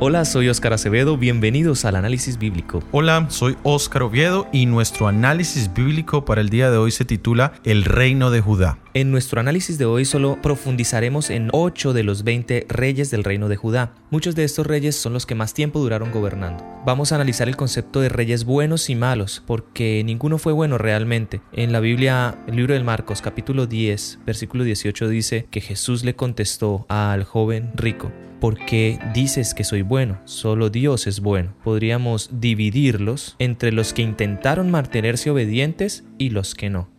Hola, soy Óscar Acevedo, bienvenidos al análisis bíblico. Hola, soy Óscar Oviedo y nuestro análisis bíblico para el día de hoy se titula El reino de Judá. En nuestro análisis de hoy solo profundizaremos en 8 de los 20 reyes del reino de Judá. Muchos de estos reyes son los que más tiempo duraron gobernando. Vamos a analizar el concepto de reyes buenos y malos, porque ninguno fue bueno realmente. En la Biblia, el libro de Marcos capítulo 10, versículo 18 dice que Jesús le contestó al joven rico, ¿Por qué dices que soy bueno? Solo Dios es bueno. Podríamos dividirlos entre los que intentaron mantenerse obedientes y los que no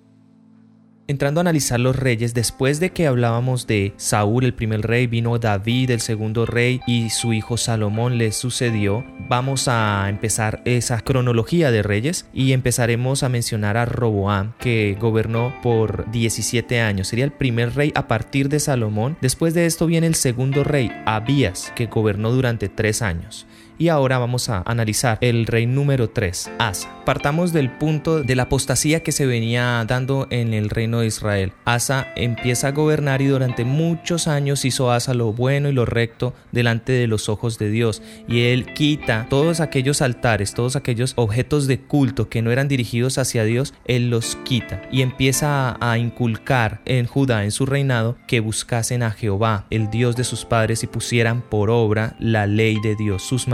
entrando a analizar los reyes, después de que hablábamos de Saúl, el primer rey, vino David, el segundo rey, y su hijo Salomón le sucedió, vamos a empezar esa cronología de reyes y empezaremos a mencionar a Roboam, que gobernó por 17 años. Sería el primer rey a partir de Salomón. Después de esto viene el segundo rey, Abías, que gobernó durante tres años. Y ahora vamos a analizar el rey número 3, Asa. Partamos del punto de la apostasía que se venía dando en el reino de Israel. Asa empieza a gobernar y durante muchos años hizo Asa lo bueno y lo recto delante de los ojos de Dios. Y él quita todos aquellos altares, todos aquellos objetos de culto que no eran dirigidos hacia Dios, él los quita y empieza a inculcar en Judá, en su reinado, que buscasen a Jehová, el Dios de sus padres, y pusieran por obra la ley de Dios, sus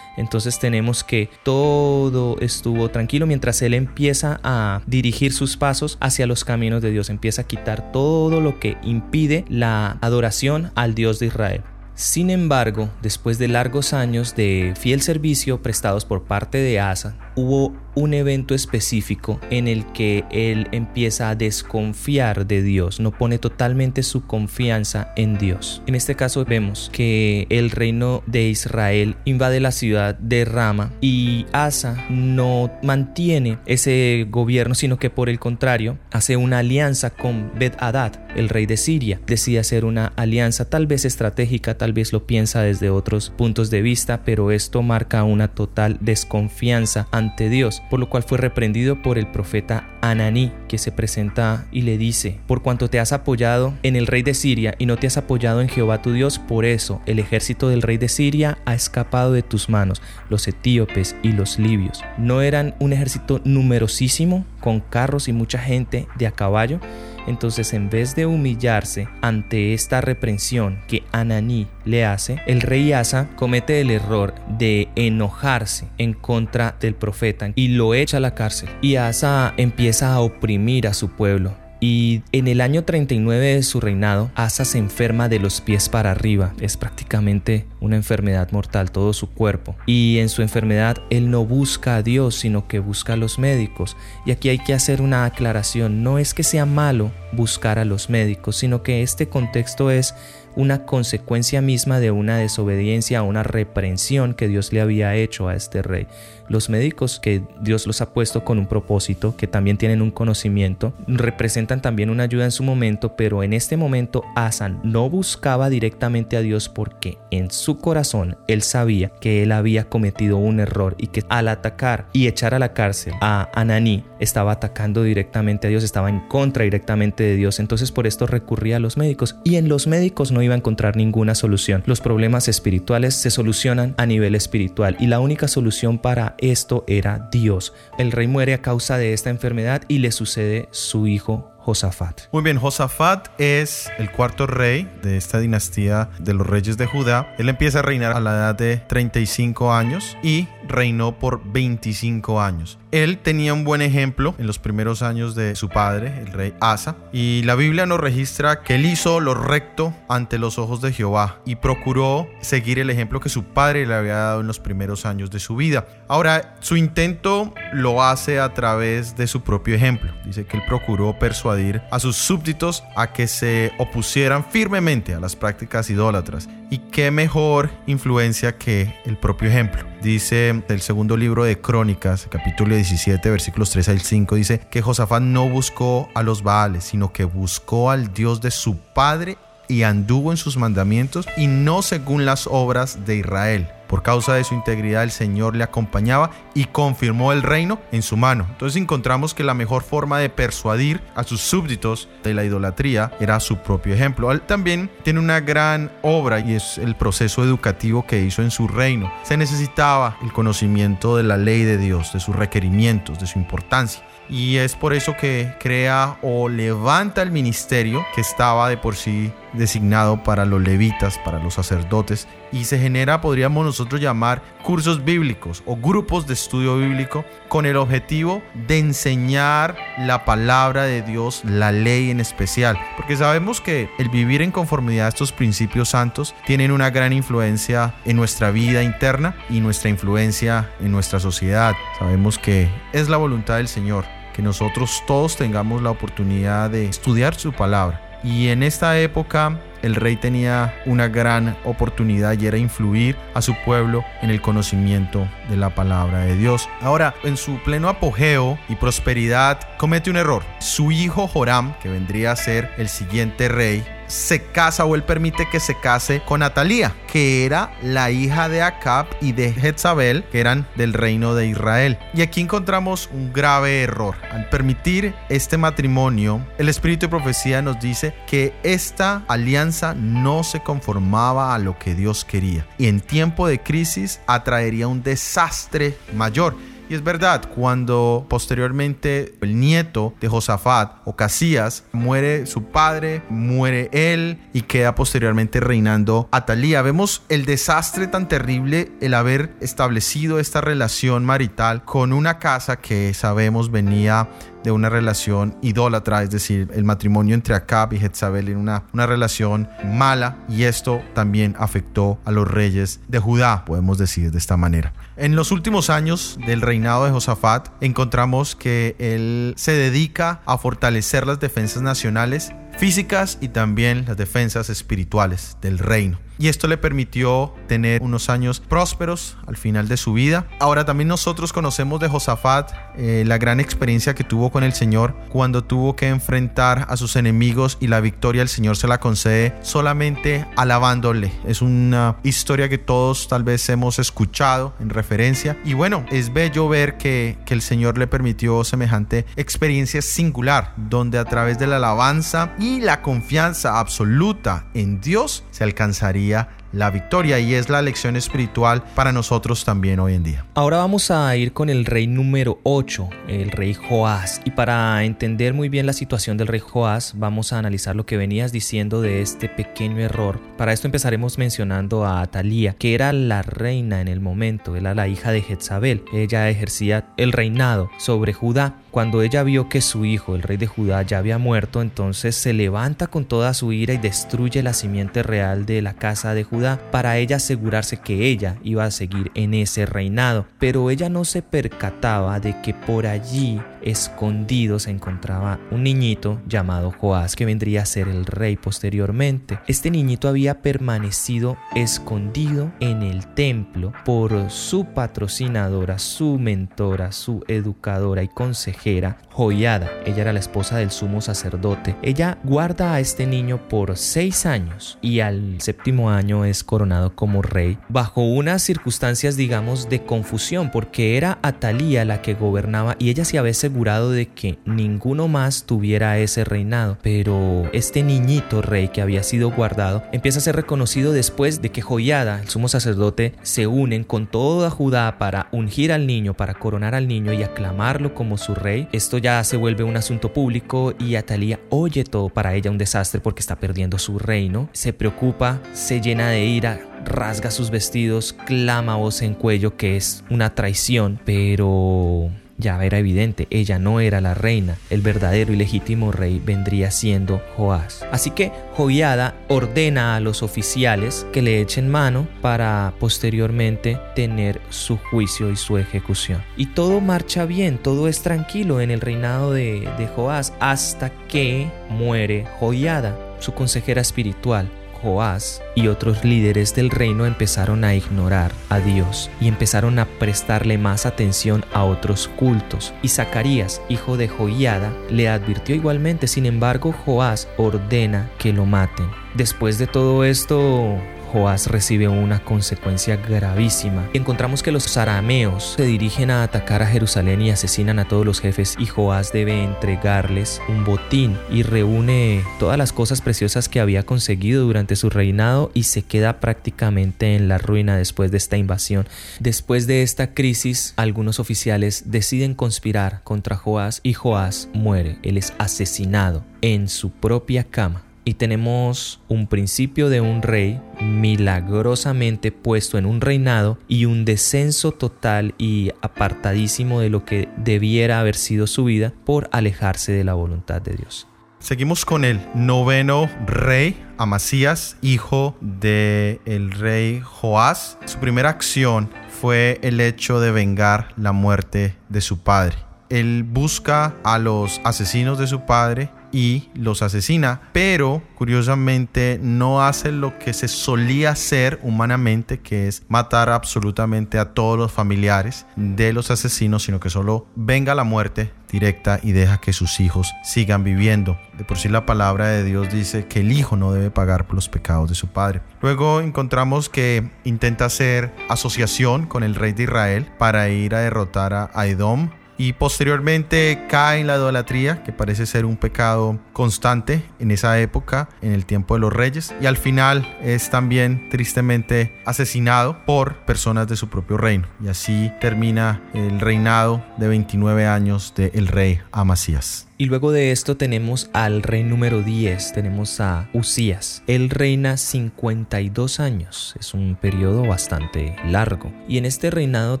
entonces tenemos que todo estuvo tranquilo mientras él empieza a dirigir sus pasos hacia los caminos de Dios, empieza a quitar todo lo que impide la adoración al Dios de Israel. Sin embargo, después de largos años de fiel servicio prestados por parte de Asa, hubo un evento específico en el que él empieza a desconfiar de Dios, no pone totalmente su confianza en Dios. En este caso vemos que el reino de Israel invade la ciudad de Rama y Asa no mantiene ese gobierno, sino que por el contrario hace una alianza con Bet-Hadad, el rey de Siria. Decide hacer una alianza tal vez estratégica, tal vez lo piensa desde otros puntos de vista, pero esto marca una total desconfianza ante Dios por lo cual fue reprendido por el profeta Ananí, que se presenta y le dice, por cuanto te has apoyado en el rey de Siria y no te has apoyado en Jehová tu Dios, por eso el ejército del rey de Siria ha escapado de tus manos, los etíopes y los libios. No eran un ejército numerosísimo, con carros y mucha gente de a caballo, entonces, en vez de humillarse ante esta reprensión que Ananí le hace, el rey Asa comete el error de enojarse en contra del profeta y lo echa a la cárcel. Y Asa empieza a oprimir a su pueblo y en el año 39 de su reinado, Asa se enferma de los pies para arriba. Es prácticamente una enfermedad mortal, todo su cuerpo. Y en su enfermedad, él no busca a Dios, sino que busca a los médicos. Y aquí hay que hacer una aclaración. No es que sea malo buscar a los médicos, sino que este contexto es una consecuencia misma de una desobediencia, una reprensión que Dios le había hecho a este rey. Los médicos que Dios los ha puesto con un propósito, que también tienen un conocimiento, representan también una ayuda en su momento, pero en este momento Asan no buscaba directamente a Dios porque en su corazón él sabía que él había cometido un error y que al atacar y echar a la cárcel a Ananí estaba atacando directamente a Dios, estaba en contra directamente de Dios, entonces por esto recurría a los médicos y en los médicos no iba a encontrar ninguna solución. Los problemas espirituales se solucionan a nivel espiritual y la única solución para esto era Dios. El rey muere a causa de esta enfermedad y le sucede su hijo Josafat. Muy bien, Josafat es el cuarto rey de esta dinastía de los reyes de Judá. Él empieza a reinar a la edad de 35 años y reinó por 25 años. Él tenía un buen ejemplo en los primeros años de su padre, el rey Asa, y la Biblia nos registra que él hizo lo recto ante los ojos de Jehová y procuró seguir el ejemplo que su padre le había dado en los primeros años de su vida. Ahora, su intento lo hace a través de su propio ejemplo. Dice que él procuró persuadir a sus súbditos a que se opusieran firmemente a las prácticas idólatras. Y qué mejor influencia que el propio ejemplo. Dice el segundo libro de Crónicas, capítulo 17, versículos 3 al 5, dice que Josafat no buscó a los Baales, sino que buscó al Dios de su padre y anduvo en sus mandamientos y no según las obras de Israel Por causa de su integridad el Señor le acompañaba y confirmó el reino en su mano. Entonces encontramos que la mejor forma de persuadir a sus súbditos de la idolatría era su propio ejemplo. Él también tiene una gran obra y es el proceso educativo que hizo en su reino. Se necesitaba el conocimiento de la ley de Dios, de sus requerimientos, de su importancia y es por eso que crea o levanta el ministerio que estaba de por sí designado para los levitas, para los sacerdotes, y se genera, podríamos nosotros llamar, cursos bíblicos o grupos de estudio bíblico con el objetivo de enseñar la palabra de Dios, la ley en especial, porque sabemos que el vivir en conformidad a estos principios santos tienen una gran influencia en nuestra vida interna y nuestra influencia en nuestra sociedad. Sabemos que es la voluntad del Señor que nosotros todos tengamos la oportunidad de estudiar su palabra y en esta época el rey tenía una gran oportunidad y era influir a su pueblo en el conocimiento de la palabra de Dios. Ahora, en su pleno apogeo y prosperidad, comete un error. Su hijo Joram, que vendría a ser el siguiente rey, se casa o él permite que se case con Atalía, que era la hija de Acab y de Jezabel, que eran del reino de Israel. Y aquí encontramos un grave error. Al permitir este matrimonio, el espíritu de profecía nos dice que esta alianza no se conformaba a lo que Dios quería y en tiempo de crisis atraería un desastre mayor. Es verdad, cuando posteriormente el nieto de Josafat, Ocasías, muere su padre, muere él y queda posteriormente reinando Atalía. Vemos el desastre tan terrible el haber establecido esta relación marital con una casa que sabemos venía de una relación idólatra, es decir, el matrimonio entre Acab y Jezabel en una, una relación mala y esto también afectó a los reyes de Judá, podemos decir de esta manera. En los últimos años del reinado de Josafat encontramos que él se dedica a fortalecer las defensas nacionales físicas y también las defensas espirituales del reino y esto le permitió tener unos años prósperos al final de su vida. Ahora también nosotros conocemos de Josafat eh, la gran experiencia que tuvo con el Señor cuando tuvo que enfrentar a sus enemigos y la victoria el Señor se la concede solamente alabándole. Es una historia que todos tal vez hemos escuchado en referencia y bueno, es bello ver que, que el Señor le permitió semejante experiencia singular donde a través de la alabanza y la confianza absoluta en Dios se alcanzaría la victoria y es la lección espiritual para nosotros también hoy en día. Ahora vamos a ir con el rey número 8, el rey Joás. Y para entender muy bien la situación del rey Joás, vamos a analizar lo que venías diciendo de este pequeño error. Para esto empezaremos mencionando a Atalía, que era la reina en el momento, era la hija de Jezabel. Ella ejercía el reinado sobre Judá. Cuando ella vio que su hijo, el rey de Judá, ya había muerto, entonces se levanta con toda su ira y destruye la simiente real de la casa de Judá para ella asegurarse que ella iba a seguir en ese reinado. Pero ella no se percataba de que por allí escondido se encontraba un niñito llamado Joás que vendría a ser el rey posteriormente. Este niñito había permanecido escondido en el templo por su patrocinadora, su mentora, su educadora y consejera, Joyada. Ella era la esposa del sumo sacerdote. Ella guarda a este niño por seis años y al séptimo año es coronado como rey bajo unas circunstancias digamos de confusión porque era Atalía la que gobernaba y ella se había de que ninguno más tuviera ese reinado pero este niñito rey que había sido guardado empieza a ser reconocido después de que Joyada el sumo sacerdote se unen con toda Judá para ungir al niño para coronar al niño y aclamarlo como su rey. Esto ya se vuelve un asunto público y Atalía oye todo para ella un desastre porque está perdiendo su reino. Se preocupa se llena de ira, rasga sus vestidos, clama voz en cuello que es una traición, pero ya era evidente, ella no era la reina, el verdadero y legítimo rey vendría siendo Joás. Así que Joiada ordena a los oficiales que le echen mano para posteriormente tener su juicio y su ejecución. Y todo marcha bien, todo es tranquilo en el reinado de, de Joás hasta que muere Joiada, su consejera espiritual Joás y otros líderes del reino empezaron a ignorar a Dios y empezaron a prestarle más atención a otros cultos. Y Zacarías, hijo de Joiada, le advirtió igualmente, sin embargo, Joás ordena que lo maten. Después de todo esto, Joás recibe una consecuencia gravísima. Encontramos que los arameos se dirigen a atacar a Jerusalén y asesinan a todos los jefes y Joás debe entregarles un botín y reúne todas las cosas preciosas que había conseguido durante su reinado y se queda prácticamente en la ruina después de esta invasión. Después de esta crisis, algunos oficiales deciden conspirar contra Joás y Joás muere. Él es asesinado en su propia cama y tenemos un principio de un rey milagrosamente puesto en un reinado y un descenso total y apartadísimo de lo que debiera haber sido su vida por alejarse de la voluntad de Dios. Seguimos con el noveno rey, Amasías, hijo del el rey Joás. Su primera acción fue el hecho de vengar la muerte de su padre. Él busca a los asesinos de su padre y los asesina, pero curiosamente no hace lo que se solía hacer humanamente, que es matar absolutamente a todos los familiares de los asesinos, sino que solo venga la muerte directa y deja que sus hijos sigan viviendo. De por sí la palabra de Dios dice que el hijo no debe pagar por los pecados de su padre. Luego encontramos que intenta hacer asociación con el rey de Israel para ir a derrotar a Edom y posteriormente cae en la idolatría, que parece ser un pecado constante en esa época, en el tiempo de los reyes, y al final es también tristemente asesinado por personas de su propio reino. Y así termina el reinado de 29 años del rey Amasías. Y luego de esto tenemos al rey número 10, tenemos a Usías. Él reina 52 años, es un periodo bastante largo. Y en este reinado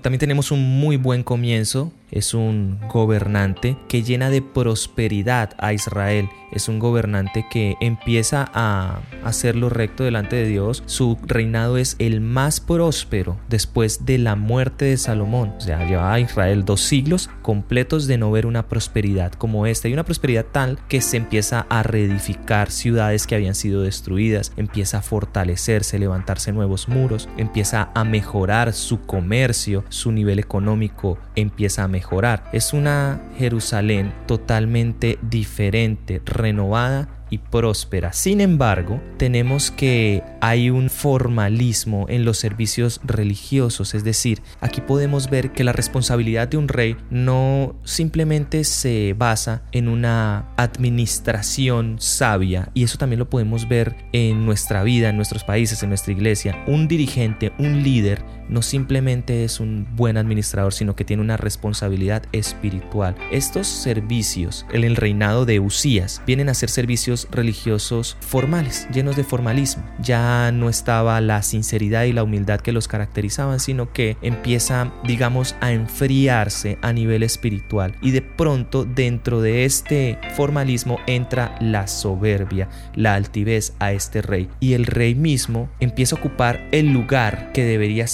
también tenemos un muy buen comienzo, es un gobernante que llena de prosperidad a Israel es un gobernante que empieza a hacer lo recto delante de Dios. Su reinado es el más próspero después de la muerte de Salomón. O sea, lleva a Israel dos siglos completos de no ver una prosperidad como esta. Y una prosperidad tal que se empieza a reedificar ciudades que habían sido destruidas, empieza a fortalecerse, levantarse nuevos muros, empieza a mejorar su comercio, su nivel económico empieza a mejorar. Es una Jerusalén totalmente diferente, renovada y próspera. Sin embargo, tenemos que hay un formalismo en los servicios religiosos, es decir, aquí podemos ver que la responsabilidad de un rey no simplemente se basa en una administración sabia, y eso también lo podemos ver en nuestra vida, en nuestros países, en nuestra iglesia. Un dirigente, un líder, no simplemente es un buen administrador, sino que tiene una responsabilidad espiritual. Estos servicios, en el reinado de Usías, vienen a ser servicios religiosos formales, llenos de formalismo. Ya no estaba la sinceridad y la humildad que los caracterizaban, sino que empieza, digamos, a enfriarse a nivel espiritual. Y de pronto dentro de este formalismo entra la soberbia, la altivez a este rey. Y el rey mismo empieza a ocupar el lugar que debería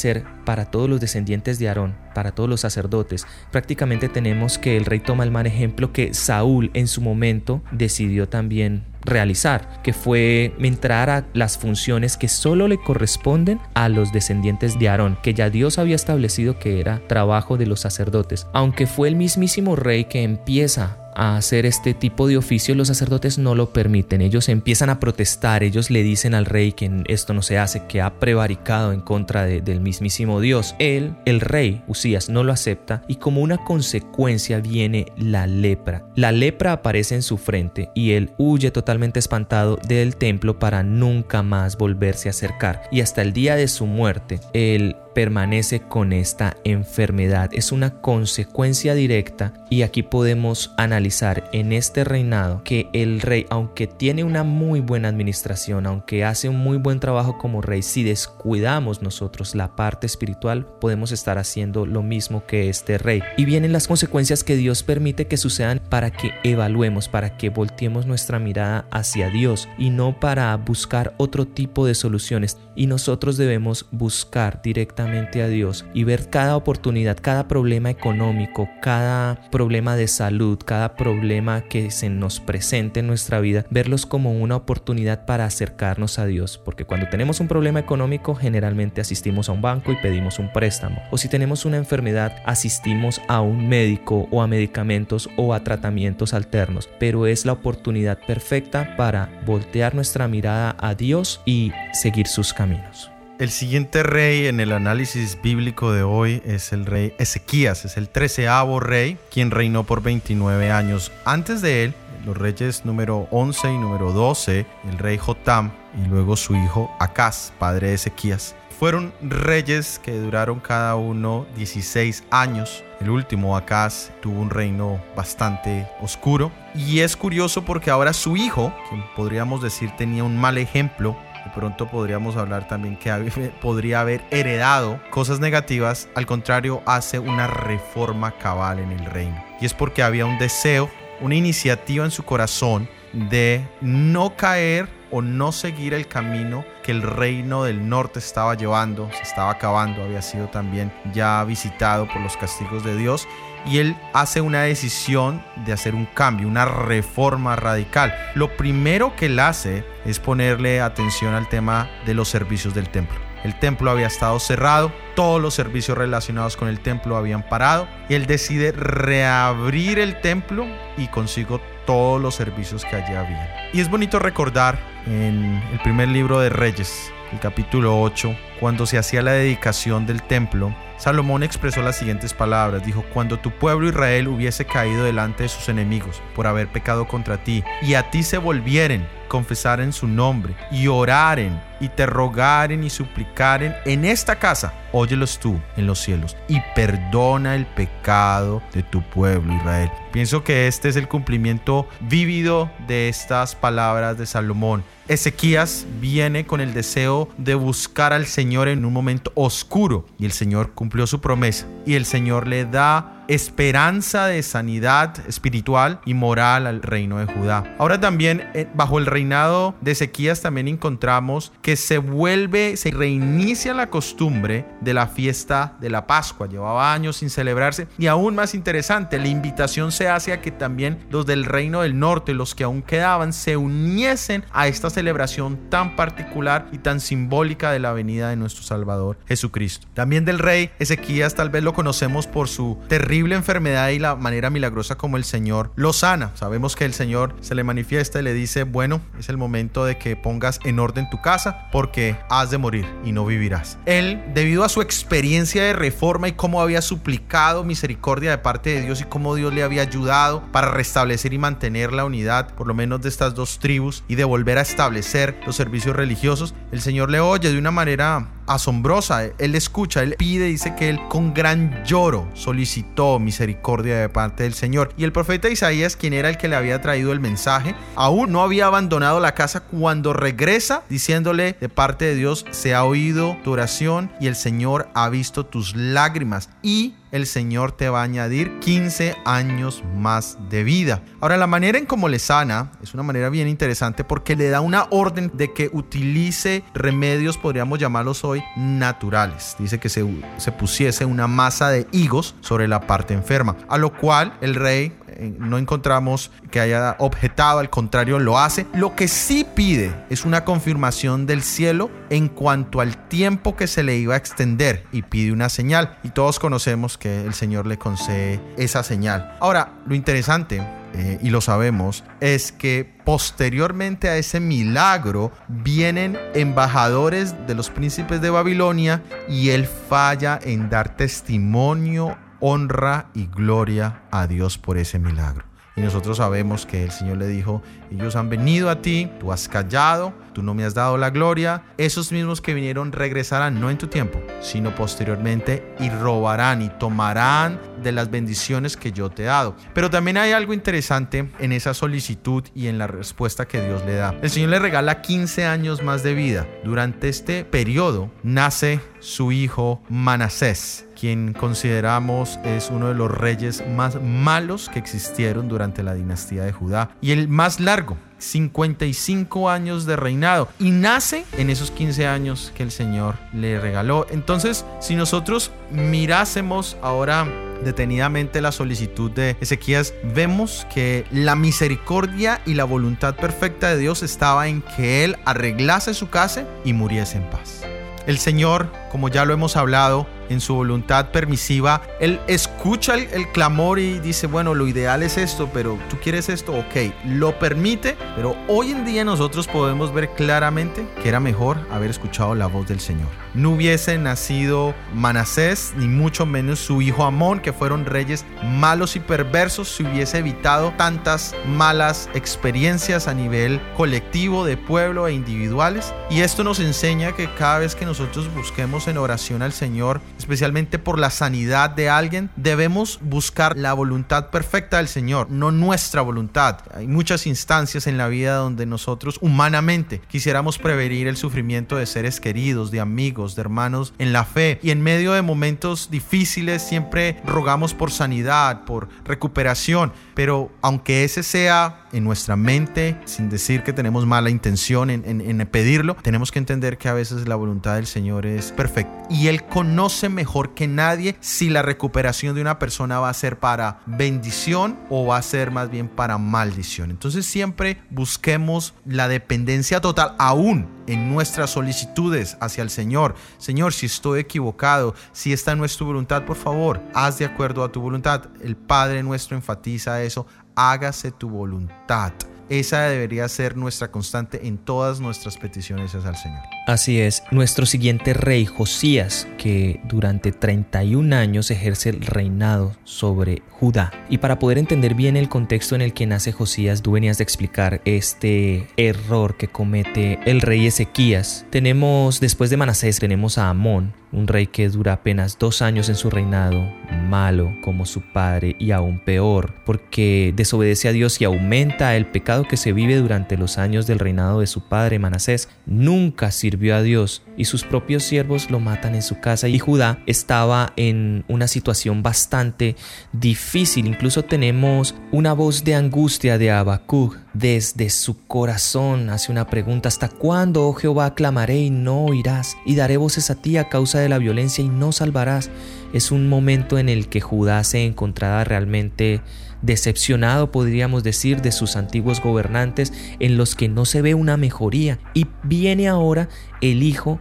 para todos los descendientes de Aarón, para todos los sacerdotes. Prácticamente tenemos que el rey toma el mal ejemplo que Saúl en su momento decidió también realizar, que fue entrar a las funciones que solo le corresponden a los descendientes de Aarón, que ya Dios había establecido que era trabajo de los sacerdotes. Aunque fue el mismísimo rey que empieza hacer este tipo de oficio, los sacerdotes no lo permiten. Ellos empiezan a protestar, ellos le dicen al rey que esto no se hace, que ha prevaricado en contra del mismísimo Dios. Él, el rey Usías, no lo acepta y como una consecuencia viene la lepra. La lepra aparece en su frente y él huye totalmente espantado del templo para nunca más volverse a acercar. Y hasta el día de su muerte, él permanece con esta enfermedad. Es una consecuencia directa y aquí podemos analizar en este reinado que el rey, aunque tiene una muy buena administración, aunque hace un muy buen trabajo como rey, si descuidamos nosotros la parte espiritual, podemos estar haciendo lo mismo que este rey. Y vienen las consecuencias que Dios permite que sucedan para que evaluemos, para que volteemos nuestra mirada hacia Dios y no para buscar otro tipo de soluciones. Y nosotros debemos buscar directamente a Dios y ver cada oportunidad, cada problema económico, cada problema de salud, cada problema que se nos presente en nuestra vida, verlos como una oportunidad para acercarnos a Dios, porque cuando tenemos un problema económico generalmente asistimos a un banco y pedimos un préstamo, o si tenemos una enfermedad asistimos a un médico o a medicamentos o a tratamientos alternos, pero es la oportunidad perfecta para voltear nuestra mirada a Dios y seguir sus caminos. El siguiente rey en el análisis bíblico de hoy es el rey Ezequías, es el treceavo rey, quien reinó por 29 años. Antes de él, los reyes número 11 y número 12, el rey Jotam y luego su hijo Acaz, padre de Ezequías. Fueron reyes que duraron cada uno 16 años. El último, Acaz, tuvo un reino bastante oscuro. Y es curioso porque ahora su hijo, quien podríamos decir tenía un mal ejemplo, pronto podríamos hablar también que podría haber heredado cosas negativas, al contrario hace una reforma cabal en el reino. Y es porque había un deseo, una iniciativa en su corazón de no caer o no seguir el camino que el reino del norte estaba llevando, se estaba acabando, había sido también ya visitado por los castigos de Dios y él hace una decisión de hacer un cambio, una reforma radical. Lo primero que él hace es ponerle atención al tema de los servicios del templo. El templo había estado cerrado, todos los servicios relacionados con el templo habían parado y él decide reabrir el templo y consigo todos los servicios que allí había. Y es bonito recordar en el primer libro de Reyes, el capítulo 8, cuando se hacía la dedicación del templo, Salomón expresó las siguientes palabras. Dijo, cuando tu pueblo Israel hubiese caído delante de sus enemigos por haber pecado contra ti, y a ti se volvieren, confesaren su nombre, y oraren, y te rogaren y suplicaren en esta casa, óyelos tú en los cielos, y perdona el pecado de tu pueblo Israel. Pienso que este es el cumplimiento vívido de estas palabras de Salomón. Ezequías viene con el deseo de buscar al Señor en un momento oscuro y el Señor cumplió su promesa y el Señor le da esperanza de sanidad espiritual y moral al reino de Judá. Ahora también eh, bajo el reinado de Ezequías también encontramos que se vuelve, se reinicia la costumbre de la fiesta de la Pascua. Llevaba años sin celebrarse y aún más interesante, la invitación se hace a que también los del reino del norte, los que aún quedaban, se uniesen a esta celebración tan particular y tan simbólica de la venida de nuestro Salvador Jesucristo. También del rey Ezequías tal vez lo conocemos por su terrible enfermedad y la manera milagrosa como el Señor lo sana. Sabemos que el Señor se le manifiesta y le dice, bueno, es el momento de que pongas en orden tu casa porque has de morir y no vivirás. Él, debido a su experiencia de reforma y cómo había suplicado misericordia de parte de Dios y cómo Dios le había ayudado para restablecer y mantener la unidad, por lo menos de estas dos tribus, y de volver a establecer los servicios religiosos, el Señor le oye de una manera asombrosa. Él escucha, él pide, dice que él con gran lloro solicitó misericordia de parte del Señor. Y el profeta Isaías, quien era el que le había traído el mensaje, aún no había abandonado la casa cuando regresa diciéndole de parte de Dios, se ha oído tu oración y el Señor ha visto tus lágrimas y el Señor te va a añadir 15 años más de vida. Ahora, la manera en cómo le sana es una manera bien interesante porque le da una orden de que utilice remedios, podríamos llamarlos hoy, naturales. Dice que se, se pusiese una masa de higos sobre la parte enferma, a lo cual el rey no encontramos que haya objetado, al contrario lo hace. Lo que sí pide es una confirmación del cielo en cuanto al tiempo que se le iba a extender y pide una señal. Y todos conocemos que el Señor le concede esa señal. Ahora, lo interesante eh, y lo sabemos, es que posteriormente a ese milagro vienen embajadores de los príncipes de Babilonia y él falla en dar testimonio honra y gloria a Dios por ese milagro. Y nosotros sabemos que el Señor le dijo, ellos han venido a ti, tú has callado, tú no me has dado la gloria. Esos mismos que vinieron regresarán no en tu tiempo, sino posteriormente y robarán y tomarán de las bendiciones que yo te he dado. Pero también hay algo interesante en esa solicitud y en la respuesta que Dios le da. El Señor le regala 15 años más de vida. Durante este periodo nace su hijo Manasés quien consideramos es uno de los reyes más malos que existieron durante la dinastía de Judá y el más largo, 55 años de reinado y nace en esos 15 años que el Señor le regaló. Entonces, si nosotros mirásemos ahora detenidamente la solicitud de Ezequías, vemos que la misericordia y la voluntad perfecta de Dios estaba en que él arreglase su casa y muriese en paz. El Señor, como ya lo hemos hablado, en su voluntad permisiva, Él escucha el, clamor y dice, bueno, lo ideal es esto, pero tú quieres esto, ok, lo permite, pero hoy en día nosotros podemos ver claramente que era mejor haber escuchado la voz del Señor. No hubiese nacido Manasés, ni mucho menos su hijo Amón, que fueron reyes malos y perversos, si hubiese evitado tantas malas experiencias a nivel colectivo, de pueblo e individuales. Y esto nos enseña que cada vez que nosotros busquemos en oración al Señor, especialmente por la sanidad de alguien, debemos buscar la voluntad perfecta del Señor, no nuestra voluntad. Hay muchas instancias en la vida donde nosotros humanamente quisiéramos prevenir el sufrimiento de seres queridos, de amigos, de hermanos en la fe. Y en medio de momentos difíciles siempre rogamos por sanidad, por recuperación. Pero aunque ese sea en nuestra mente, sin decir que tenemos mala intención en, en pedirlo, tenemos que entender que a veces la voluntad del Señor es perfecta. Y Él conoce mejor que nadie si la recuperación de una persona va a ser para bendición o va a ser más bien para maldición. Entonces siempre busquemos la dependencia total, aún en nuestras solicitudes hacia el Señor. Señor, si estoy equivocado, si está en nuestra voluntad, por favor, haz de acuerdo a tu voluntad. El Padre nuestro enfatiza eso, hágase tu voluntad. Esa debería ser nuestra constante en todas nuestras peticiones al Señor. Así es, nuestro siguiente rey, Josías, que durante 31 años ejerce el reinado sobre Judá. Y para poder entender bien el contexto en el que nace Josías, venías de explicar este error que comete el rey Ezequías. Tenemos, después de Manasés, tenemos a Amón, un rey que dura apenas dos años en su reinado, malo como su padre y aún peor, porque desobedece a Dios y aumenta el pecado que se vive durante los años del reinado de su padre Manasés. Nunca sirvió a Dios y sus propios siervos lo matan en su casa y Judá estaba en una situación bastante difícil. Incluso tenemos una voz de angustia de Habacuc desde su corazón hace una pregunta, ¿hasta cuándo, oh Jehová, clamaré y no oirás? Y daré voces a ti a causa de la violencia y no salvarás. Es un momento en el que Judá se encontraba realmente decepcionado, podríamos decir, de sus antiguos gobernantes en los que no se ve una mejoría. Y viene ahora el hijo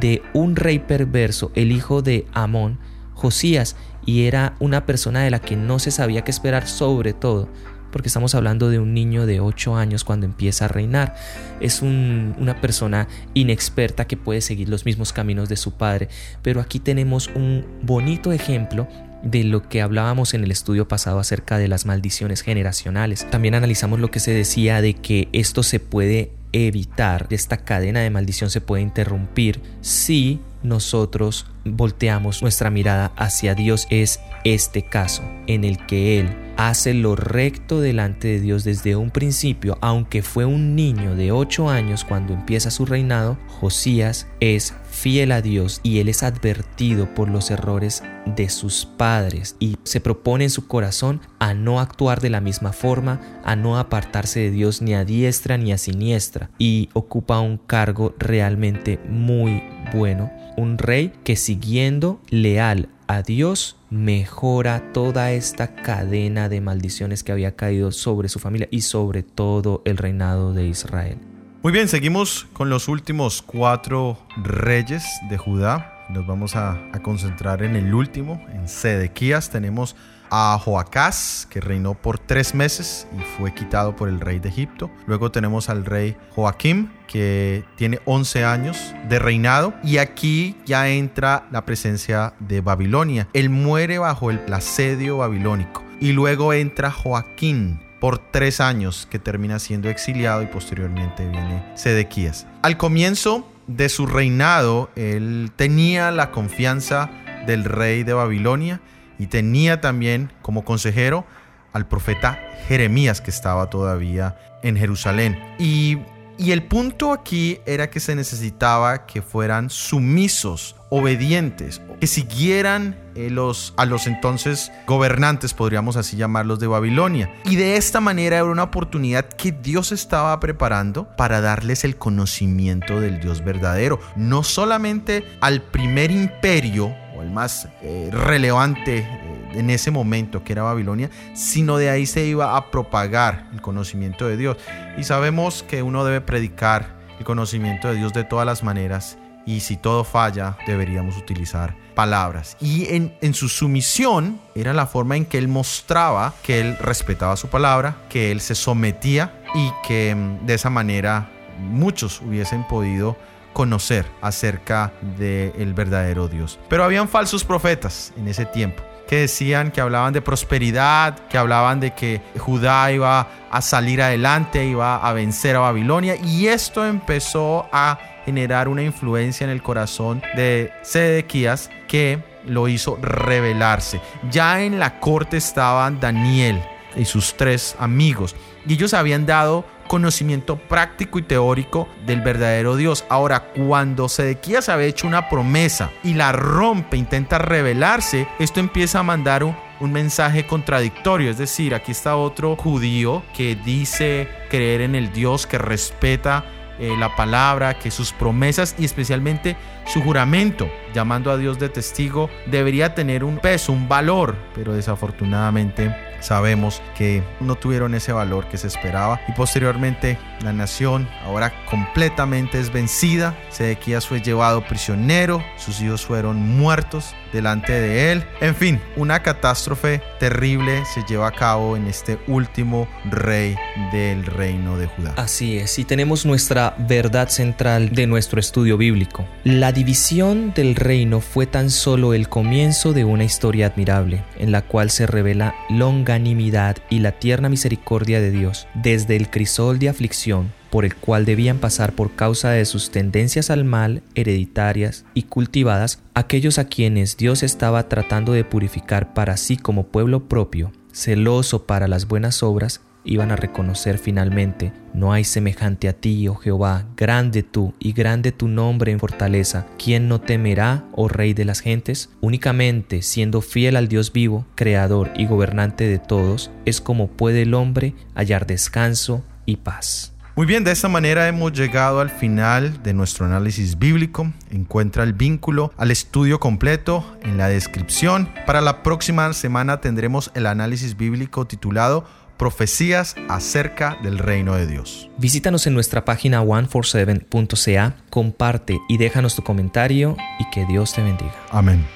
de un rey perverso, el hijo de Amón, Josías, y era una persona de la que no se sabía qué esperar sobre todo porque estamos hablando de un niño de 8 años cuando empieza a reinar. Es una persona inexperta que puede seguir los mismos caminos de su padre, pero aquí tenemos un bonito ejemplo de lo que hablábamos en el estudio pasado acerca de las maldiciones generacionales. También analizamos lo que se decía de que esto se puede evitar, esta cadena de maldición se puede interrumpir si nosotros volteamos nuestra mirada hacia Dios. Es este caso en el que Él hace lo recto delante de Dios desde un principio, aunque fue un niño de 8 años cuando empieza su reinado, Josías es fiel a Dios y él es advertido por los errores de sus padres y se propone en su corazón a no actuar de la misma forma, a no apartarse de Dios ni a diestra ni a siniestra y ocupa un cargo realmente muy bueno, un rey que siguiendo leal a Dios mejora toda esta cadena de maldiciones que había caído sobre su familia y sobre todo el reinado de Israel. Muy bien, seguimos con los últimos cuatro reyes de Judá. Nos vamos a, concentrar en el último, en Sedequías. Tenemos a Joacás, que reinó por tres meses y fue quitado por el rey de Egipto. Luego tenemos al rey Joaquim, que tiene 11 años de reinado. Y aquí ya entra la presencia de Babilonia. Él muere bajo el asedio babilónico. Y luego entra Joaquín por tres años, que termina siendo exiliado y posteriormente viene Sedequías. Al comienzo de su reinado, él tenía la confianza del rey de Babilonia y tenía también como consejero al profeta Jeremías que estaba todavía en Jerusalén. Y, y, el punto aquí era que se necesitaba que fueran sumisos, obedientes, que siguieran eh, los, a los entonces gobernantes, podríamos así llamarlos, de Babilonia. Y de esta manera era una oportunidad que Dios estaba preparando para darles el conocimiento del Dios verdadero, no solamente al primer imperio el más eh, relevante eh, en ese momento que era Babilonia, sino de ahí se iba a propagar el conocimiento de Dios. Y sabemos que uno debe predicar el conocimiento de Dios de todas las maneras y si todo falla deberíamos utilizar palabras. Y en, en, su sumisión era la forma en que él mostraba que él respetaba su palabra, que él se sometía y que mm, de esa manera muchos hubiesen podido conocer acerca del verdadero Dios. Pero habían falsos profetas en ese tiempo que decían que hablaban de prosperidad, que hablaban de que Judá iba a salir adelante, iba a vencer a Babilonia y esto empezó a generar una influencia en el corazón de Sedequías que lo hizo rebelarse. Ya en la corte estaban Daniel y sus tres amigos y ellos habían dado conocimiento práctico y teórico del verdadero Dios. Ahora, cuando Sedequías había hecho una promesa y la rompe, intenta rebelarse, esto empieza a mandar un, un mensaje contradictorio. Es decir, aquí está otro judío que dice creer en el Dios, que respeta eh, la palabra, que sus promesas y especialmente su juramento, llamando a Dios de testigo, debería tener un peso, un valor, pero desafortunadamente sabemos que no tuvieron ese valor que se esperaba y posteriormente la nación ahora completamente es vencida. Sedequías fue llevado prisionero, sus hijos fueron muertos delante de él. En fin, una catástrofe terrible se lleva a cabo en este último rey del reino de Judá. Así es, y tenemos nuestra verdad central de nuestro estudio bíblico. La división del reino fue tan solo el comienzo de una historia admirable, en la cual se revela longanimidad y la tierna misericordia de Dios, desde el crisol de aflicción por el cual debían pasar por causa de sus tendencias al mal hereditarias y cultivadas aquellos a quienes Dios estaba tratando de purificar para sí como pueblo propio, celoso para las buenas obras, iban a reconocer finalmente, no hay semejante a ti, oh Jehová, grande tú y grande tu nombre en fortaleza, ¿quién no temerá, oh Rey de las gentes? Únicamente siendo fiel al Dios vivo, creador y gobernante de todos, es como puede el hombre hallar descanso y paz. Muy bien, de esta manera hemos llegado al final de nuestro análisis bíblico. Encuentra el vínculo al estudio completo en la descripción. Para la próxima semana tendremos el análisis bíblico titulado Profecías acerca del reino de Dios. Visítanos en nuestra página 147.ca, comparte y déjanos tu comentario y que Dios te bendiga. Amén.